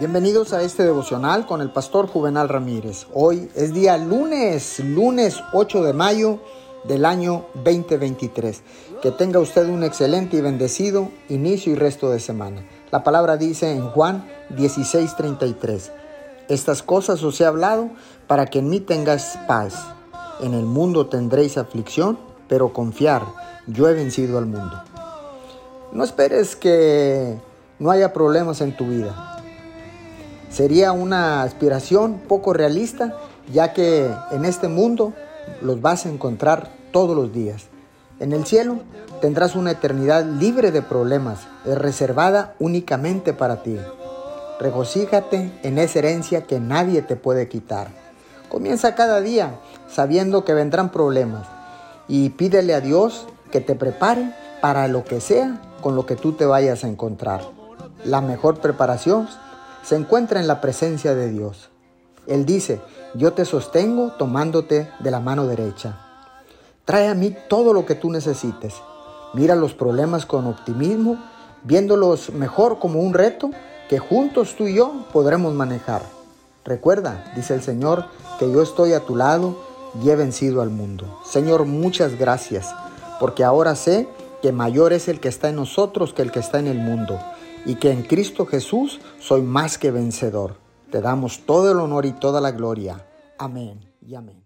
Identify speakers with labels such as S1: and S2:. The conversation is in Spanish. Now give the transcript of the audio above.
S1: Bienvenidos a este devocional con el pastor Juvenal Ramírez. Hoy es día lunes, lunes 8 de mayo del año 2023. Que tenga usted un excelente y bendecido inicio y resto de semana. La palabra dice en Juan 16:33, Estas cosas os he hablado para que en mí tengas paz. En el mundo tendréis aflicción, pero confiar, yo he vencido al mundo. No esperes que no haya problemas en tu vida. Sería una aspiración poco realista, ya que en este mundo los vas a encontrar todos los días. En el cielo tendrás una eternidad libre de problemas, es reservada únicamente para ti. Regocíjate en esa herencia que nadie te puede quitar. Comienza cada día sabiendo que vendrán problemas y pídele a Dios que te prepare para lo que sea con lo que tú te vayas a encontrar. La mejor preparación se encuentra en la presencia de Dios. Él dice, yo te sostengo tomándote de la mano derecha. Trae a mí todo lo que tú necesites. Mira los problemas con optimismo, viéndolos mejor como un reto que juntos tú y yo podremos manejar. Recuerda, dice el Señor, que yo estoy a tu lado y he vencido al mundo. Señor, muchas gracias, porque ahora sé que mayor es el que está en nosotros que el que está en el mundo y que en Cristo Jesús soy más que vencedor. Te damos todo el honor y toda la gloria. Amén y amén.